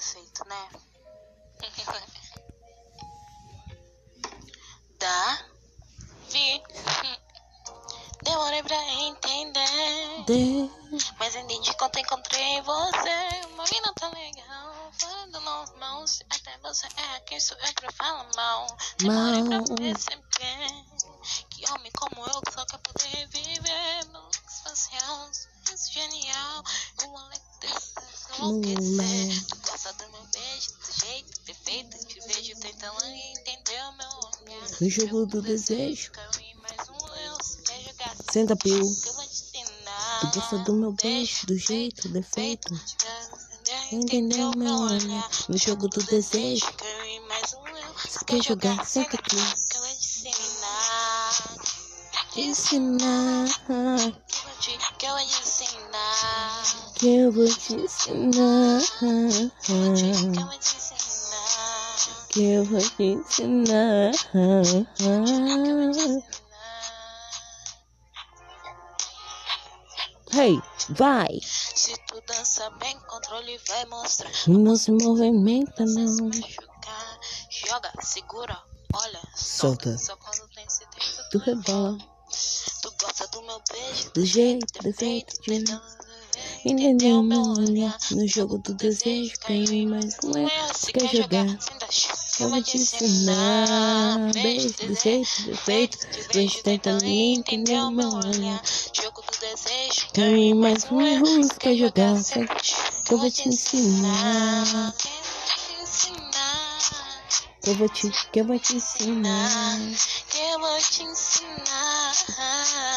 efeito, né? Davi. Demorei pra entender. De... Mas entendi quando encontrei você. Uma mina tão legal. Fora do normal. Se até você é quem sou eu pra falar mal. Demorei pra Mal. perceber. Que homem como eu só quer poder viver. No espacial. Genial. Moleque desse. Enlouquecer. Perfeito. Te vejo tentando entender o meu olhar. No jogo do desejo. Quer jogar Senta, ensinar. Tu gosta do meu beijo, do jeito, defeito. Entendeu meu olhar? No jogo do desejo. Se quer jogar, senta aqui. Ensinar. Que eu vou te ensinar. Que eu vou te ensinar. Que eu vou te ensinar. Que. Que. Hey, vai! Se tu dança bem, controle vai mostrar. Não se movimenta, não. joga, segura, olha, Solta. Só quando tem certeza Tu rebola. Tu gosta do meu beijo, Do jeito, defeito, de Entendeu meu olhar? No jogo do desejo, em mais um erro. Se quer jogar, vou te ensinar. Beijo, do jeito, defeito. Beijo tentando entender o meu olhar. Jogo do desejo, em mais um erro. Se quer jogar, eu vou te ensinar. Que eu vou te, que eu vou te ensinar. Que eu vou te ensinar.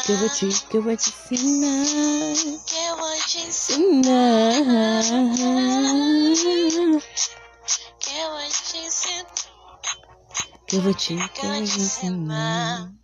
Que eu vou te, que eu vou te ensinar. Que eu vou te. Ensinar. Eu vou te ensinar.